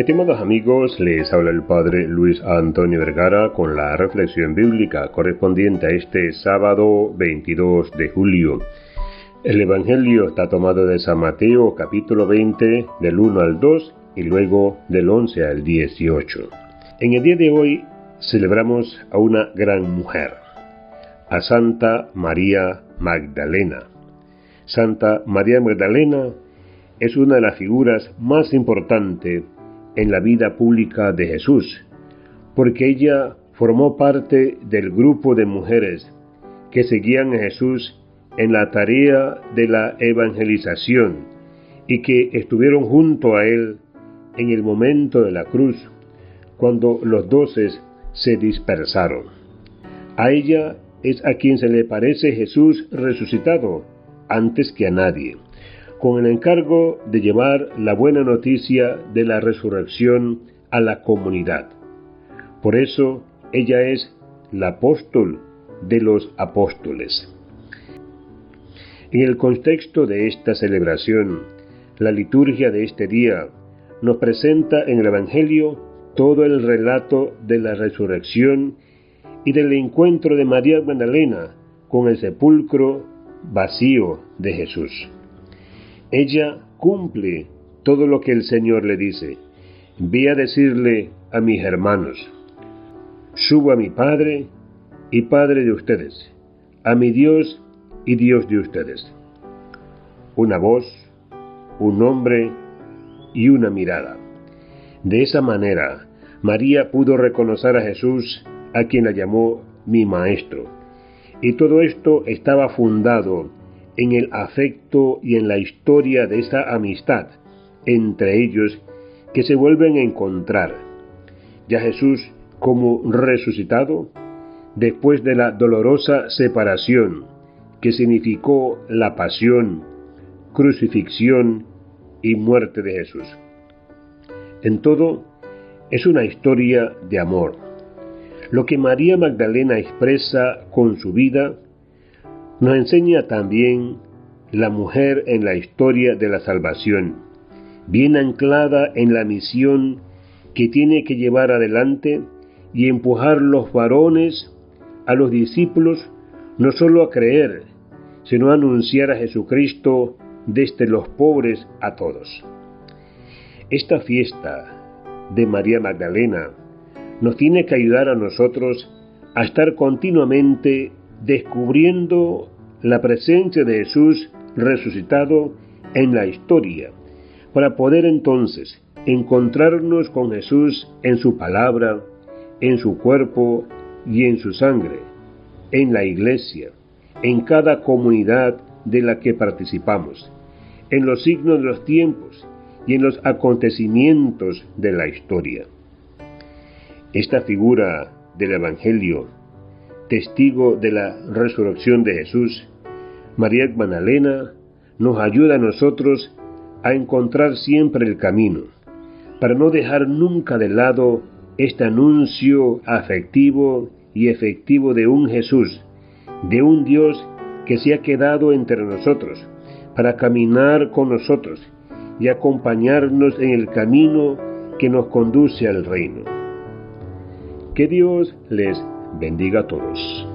Estimados amigos, les habla el Padre Luis Antonio Vergara con la reflexión bíblica correspondiente a este sábado 22 de julio. El Evangelio está tomado de San Mateo capítulo 20 del 1 al 2 y luego del 11 al 18. En el día de hoy celebramos a una gran mujer, a Santa María Magdalena. Santa María Magdalena es una de las figuras más importantes en la vida pública de Jesús, porque ella formó parte del grupo de mujeres que seguían a Jesús en la tarea de la evangelización y que estuvieron junto a él en el momento de la cruz, cuando los doces se dispersaron. A ella es a quien se le parece Jesús resucitado antes que a nadie con el encargo de llevar la buena noticia de la resurrección a la comunidad. Por eso ella es la apóstol de los apóstoles. En el contexto de esta celebración, la liturgia de este día nos presenta en el Evangelio todo el relato de la resurrección y del encuentro de María Magdalena con el sepulcro vacío de Jesús. Ella cumple todo lo que el Señor le dice. Ve a decirle a mis hermanos, subo a mi Padre y Padre de ustedes, a mi Dios y Dios de ustedes. Una voz, un nombre y una mirada. De esa manera, María pudo reconocer a Jesús, a quien la llamó mi Maestro. Y todo esto estaba fundado en el afecto y en la historia de esa amistad entre ellos que se vuelven a encontrar. Ya Jesús como resucitado, después de la dolorosa separación que significó la pasión, crucifixión y muerte de Jesús. En todo, es una historia de amor. Lo que María Magdalena expresa con su vida nos enseña también la mujer en la historia de la salvación, bien anclada en la misión que tiene que llevar adelante y empujar los varones a los discípulos no solo a creer, sino a anunciar a Jesucristo desde los pobres a todos. Esta fiesta de María Magdalena nos tiene que ayudar a nosotros a estar continuamente descubriendo la presencia de Jesús resucitado en la historia, para poder entonces encontrarnos con Jesús en su palabra, en su cuerpo y en su sangre, en la iglesia, en cada comunidad de la que participamos, en los signos de los tiempos y en los acontecimientos de la historia. Esta figura del Evangelio testigo de la resurrección de Jesús, María Magdalena nos ayuda a nosotros a encontrar siempre el camino, para no dejar nunca de lado este anuncio afectivo y efectivo de un Jesús, de un Dios que se ha quedado entre nosotros, para caminar con nosotros y acompañarnos en el camino que nos conduce al reino. Que Dios les bendiga a todos.